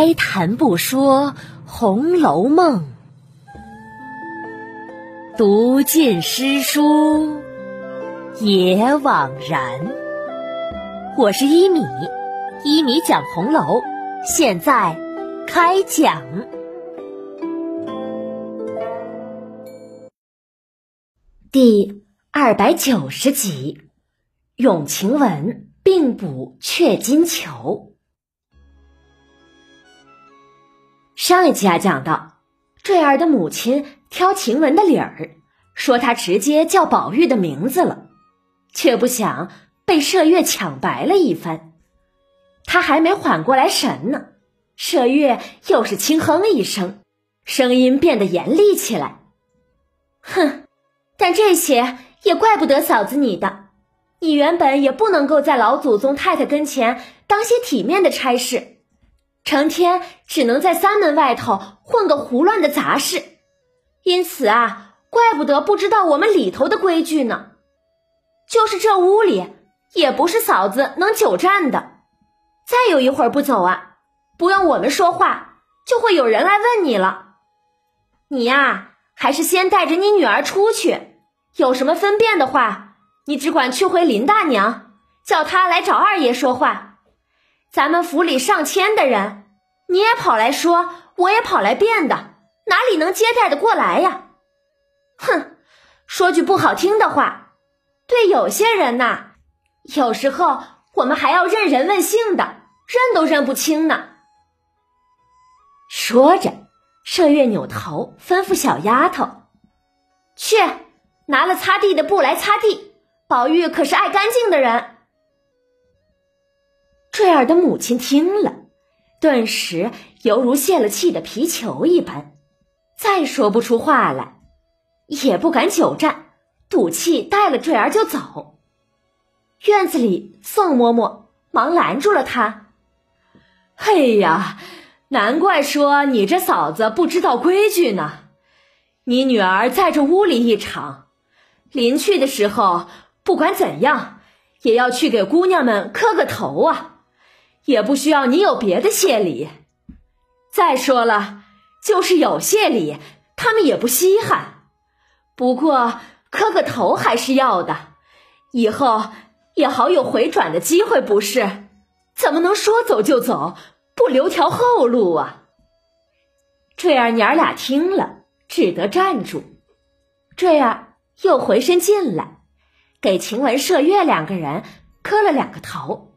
开谈不说《红楼梦》，读尽诗书也枉然。我是一米，一米讲红楼，现在开讲第二百九十集：永晴雯并补雀金球。上一集啊，讲到坠儿的母亲挑晴雯的理儿，说她直接叫宝玉的名字了，却不想被麝月抢白了一番。他还没缓过来神呢，麝月又是轻哼一声，声音变得严厉起来：“哼，但这些也怪不得嫂子你的，你原本也不能够在老祖宗太太跟前当些体面的差事。”成天只能在三门外头混个胡乱的杂事，因此啊，怪不得不知道我们里头的规矩呢。就是这屋里也不是嫂子能久站的，再有一会儿不走啊，不用我们说话，就会有人来问你了。你呀，还是先带着你女儿出去，有什么分辨的话，你只管去回林大娘，叫她来找二爷说话。咱们府里上千的人，你也跑来说，我也跑来辩的，哪里能接待的过来呀？哼，说句不好听的话，对有些人呐，有时候我们还要认人问姓的，认都认不清呢。说着，麝月扭头吩咐小丫头：“去拿了擦地的布来擦地。宝玉可是爱干净的人。”坠儿的母亲听了，顿时犹如泄了气的皮球一般，再说不出话来，也不敢久站，赌气带了坠儿就走。院子里，宋嬷嬷忙拦住了他：“哎呀，难怪说你这嫂子不知道规矩呢。你女儿在这屋里一场，临去的时候，不管怎样，也要去给姑娘们磕个头啊。”也不需要你有别的谢礼。再说了，就是有谢礼，他们也不稀罕。不过磕个头还是要的，以后也好有回转的机会，不是？怎么能说走就走，不留条后路啊？坠儿娘俩听了，只得站住。坠儿又回身进来，给晴雯、麝月两个人磕了两个头。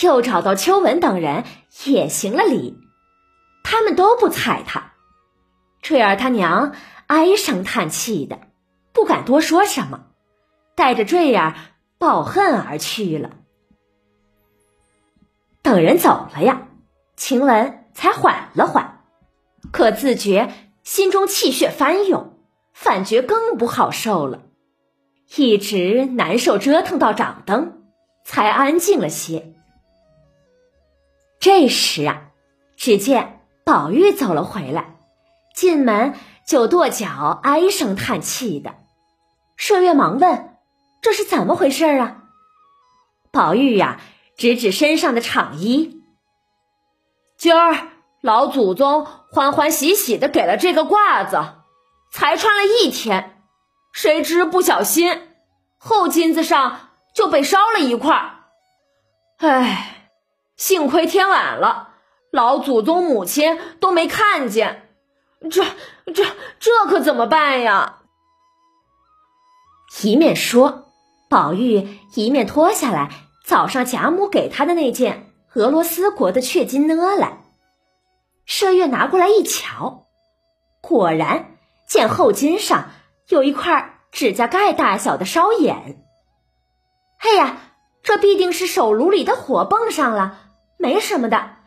又找到秋文等人也行了礼，他们都不睬他。坠儿他娘唉声叹气的，不敢多说什么，带着坠儿抱恨而去了。等人走了呀，晴雯才缓了缓，可自觉心中气血翻涌，反觉更不好受了，一直难受折腾到掌灯，才安静了些。这时啊，只见宝玉走了回来，进门就跺脚，唉声叹气的。麝月忙问：“这是怎么回事啊？”宝玉呀，指指身上的氅衣：“今儿老祖宗欢欢喜喜的给了这个褂子，才穿了一天，谁知不小心后襟子上就被烧了一块儿。唉。”幸亏天晚了，老祖宗母亲都没看见，这这这可怎么办呀？一面说，宝玉一面脱下来早上贾母给他的那件俄罗斯国的雀金呢来。麝月拿过来一瞧，果然见后襟上有一块指甲盖大小的烧眼。哎呀！这必定是手炉里的火蹦上了，没什么的，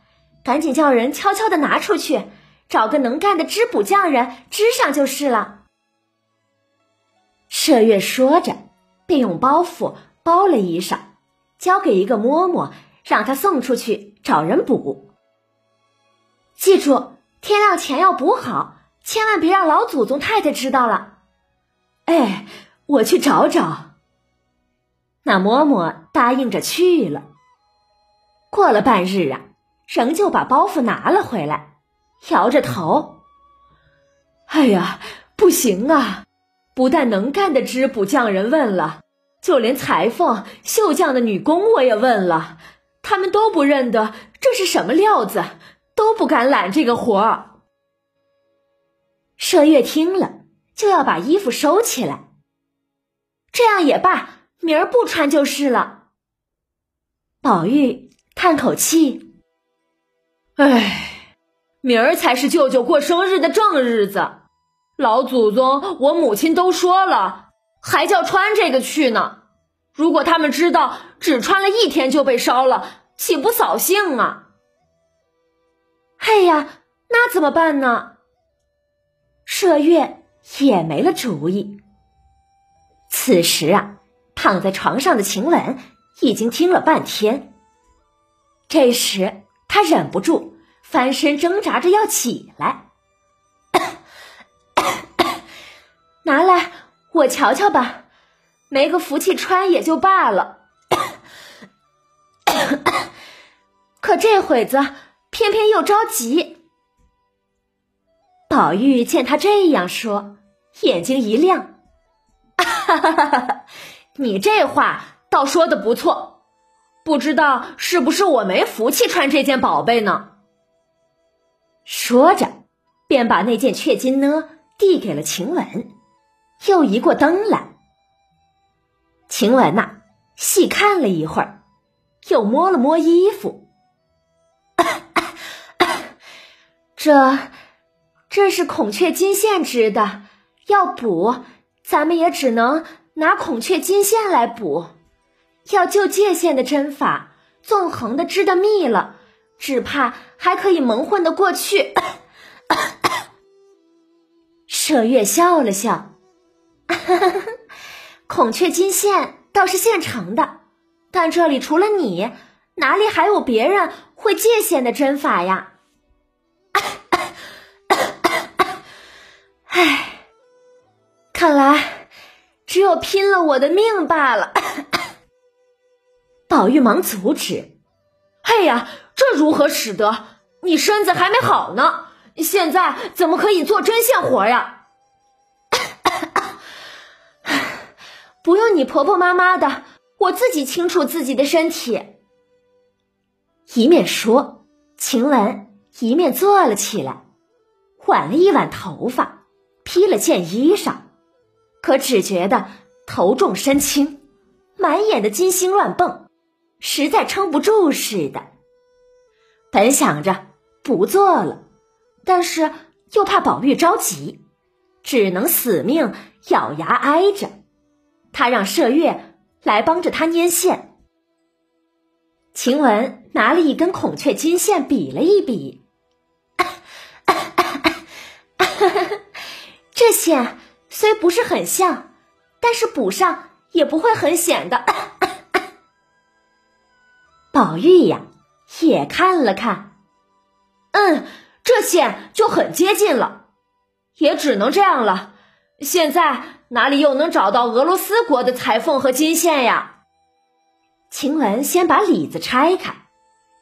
赶紧叫人悄悄的拿出去，找个能干的织补匠人织上就是了。麝月说着，便用包袱包了衣裳，交给一个嬷嬷，让她送出去找人补。记住，天亮前要补好，千万别让老祖宗太太知道了。哎，我去找找。那嬷嬷答应着去了。过了半日啊，仍旧把包袱拿了回来，摇着头：“哎呀，不行啊！不但能干的织补匠人问了，就连裁缝、绣匠的女工我也问了，他们都不认得这是什么料子，都不敢揽这个活儿。”麝月听了，就要把衣服收起来。这样也罢，明儿不穿就是了。宝玉叹口气：“唉，明儿才是舅舅过生日的正日子，老祖宗、我母亲都说了，还叫穿这个去呢。如果他们知道只穿了一天就被烧了，岂不扫兴啊？”哎呀，那怎么办呢？麝月也没了主意。此时啊，躺在床上的晴雯已经听了半天。这时，他忍不住翻身挣扎着要起来，拿来我瞧瞧吧，没个福气穿也就罢了。可这会子偏偏又着急。宝玉见他这样说，眼睛一亮：“ 你这话倒说的不错，不知道是不是我没福气穿这件宝贝呢？”说着，便把那件雀金呢递给了晴雯，又移过灯来。晴雯呐，细看了一会儿，又摸了摸衣服，这。这是孔雀金线织的，要补，咱们也只能拿孔雀金线来补。要就界线的针法，纵横的织的密了，只怕还可以蒙混的过去。麝月笑了笑，孔雀金线倒是现成的，但这里除了你，哪里还有别人会界线的针法呀？唉看来，只有拼了我的命罢了。宝玉忙阻止：“哎呀，这如何使得？你身子还没好呢，现在怎么可以做针线活呀？” 不用你婆婆妈妈的，我自己清楚自己的身体。一面说，晴雯一面坐了起来，挽了一挽头发，披了件衣裳。可只觉得头重身轻，满眼的金星乱蹦，实在撑不住似的。本想着不做了，但是又怕宝玉着急，只能死命咬牙挨着。他让麝月来帮着他拈线。晴雯拿了一根孔雀金线比了一比，这线。虽不是很像，但是补上也不会很显的。宝玉呀，也看了看，嗯，这线就很接近了，也只能这样了。现在哪里又能找到俄罗斯国的裁缝和金线呀？晴雯先把里子拆开，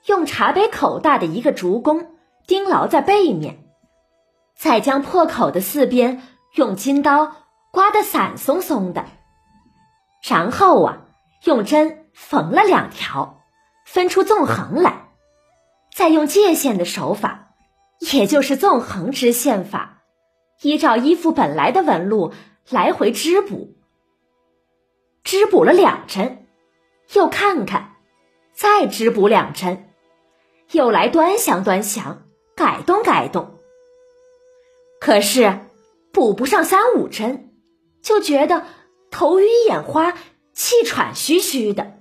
用茶杯口大的一个竹弓钉牢在背面，再将破口的四边。用金刀刮得散松松的，然后啊，用针缝了两条，分出纵横来，再用界线的手法，也就是纵横织线法，依照衣服本来的纹路来回织补。织补了两针，又看看，再织补两针，又来端详端详，改动改动。可是。补不上三五针，就觉得头晕眼花、气喘吁吁的，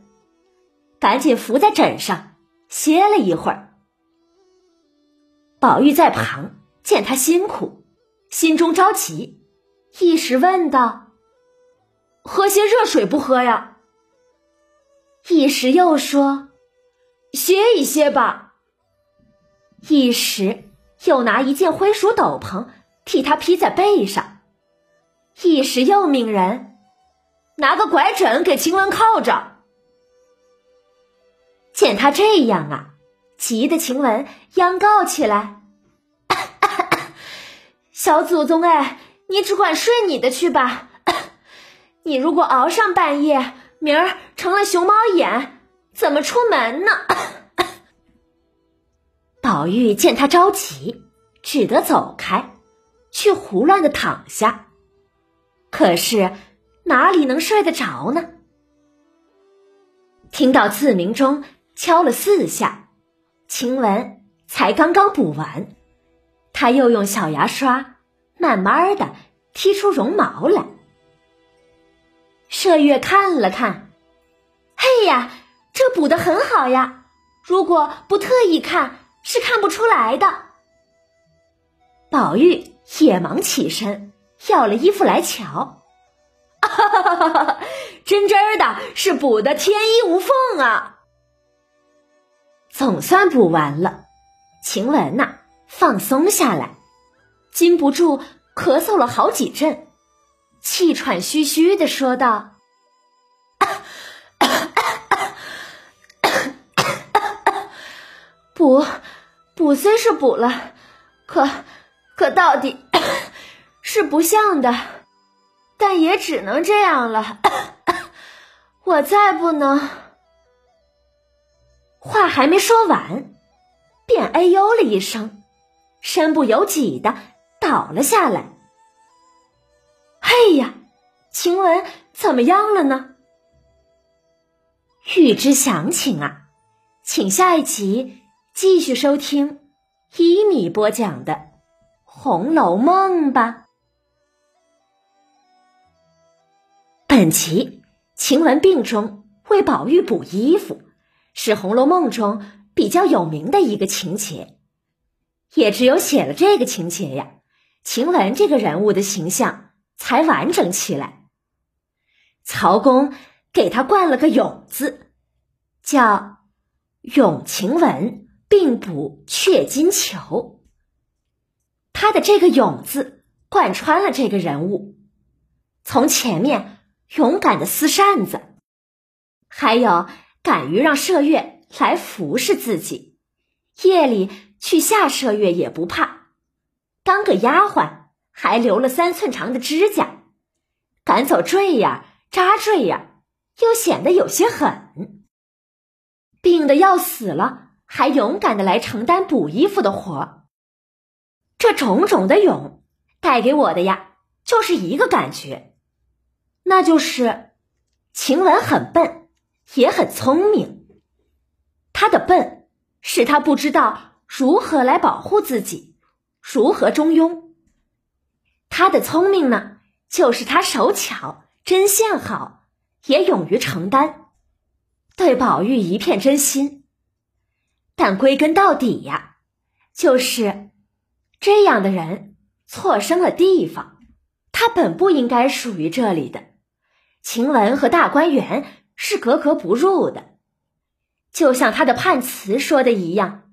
赶紧伏在枕上歇了一会儿。宝玉在旁见他辛苦，心中着急，一时问道：“喝些热水不喝呀？”一时又说：“歇一歇吧。”一时又拿一件灰鼠斗篷。替他披在背上，一时又命人拿个拐枕给晴雯靠着。见他这样啊，急得晴雯央告起来：“ 小祖宗哎，你只管睡你的去吧。你如果熬上半夜，明儿成了熊猫眼，怎么出门呢？” 宝玉见他着急，只得走开，去胡乱的躺下。可是哪里能睡得着呢？听到自鸣钟敲了四下，晴雯才刚刚补完，他又用小牙刷慢慢的剔出绒毛来。麝月看了看，嘿呀，这补的很好呀！如果不特意看，是看不出来的。宝玉也忙起身。要了衣服来瞧，哈哈哈哈哈！真真的是补的天衣无缝啊！总算补完了，晴雯呐放松下来，禁不住咳嗽了好几阵，气喘吁吁的说道：“ 补补虽是补了，可可到底 ……”是不像的，但也只能这样了。我再不能……话还没说完，便哎呦了一声，身不由己的倒了下来。嘿呀，晴雯怎么样了呢？欲知详情啊，请下一集继续收听一米播讲的《红楼梦》吧。本集晴雯病中为宝玉补衣服，是《红楼梦》中比较有名的一个情节。也只有写了这个情节呀，晴雯这个人物的形象才完整起来。曹公给他冠了个“永”字，叫“永晴雯并补雀金裘”。他的这个“永”字贯穿了这个人物，从前面。勇敢的撕扇子，还有敢于让麝月来服侍自己，夜里去下麝月也不怕。当个丫鬟还留了三寸长的指甲，赶走坠呀扎坠呀，又显得有些狠。病的要死了，还勇敢的来承担补衣服的活这种种的勇，带给我的呀，就是一个感觉。那就是晴雯很笨，也很聪明。他的笨使他不知道如何来保护自己，如何中庸；他的聪明呢，就是他手巧、针线好，也勇于承担，对宝玉一片真心。但归根到底呀，就是这样的人错生了地方，他本不应该属于这里的。晴雯和大观园是格格不入的，就像他的判词说的一样：“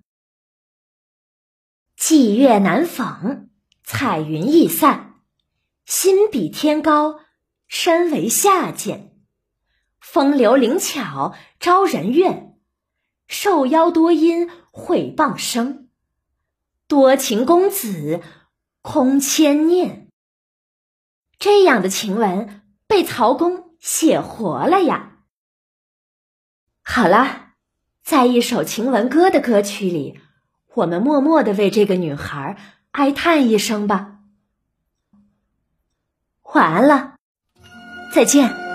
霁月难逢，彩云易散，心比天高，身为下贱。风流灵巧招人怨，受邀多因毁谤生。多情公子空牵念。”这样的晴雯。被曹公写活了呀！好了，在一首晴雯歌的歌曲里，我们默默的为这个女孩哀叹一声吧。晚安了，再见。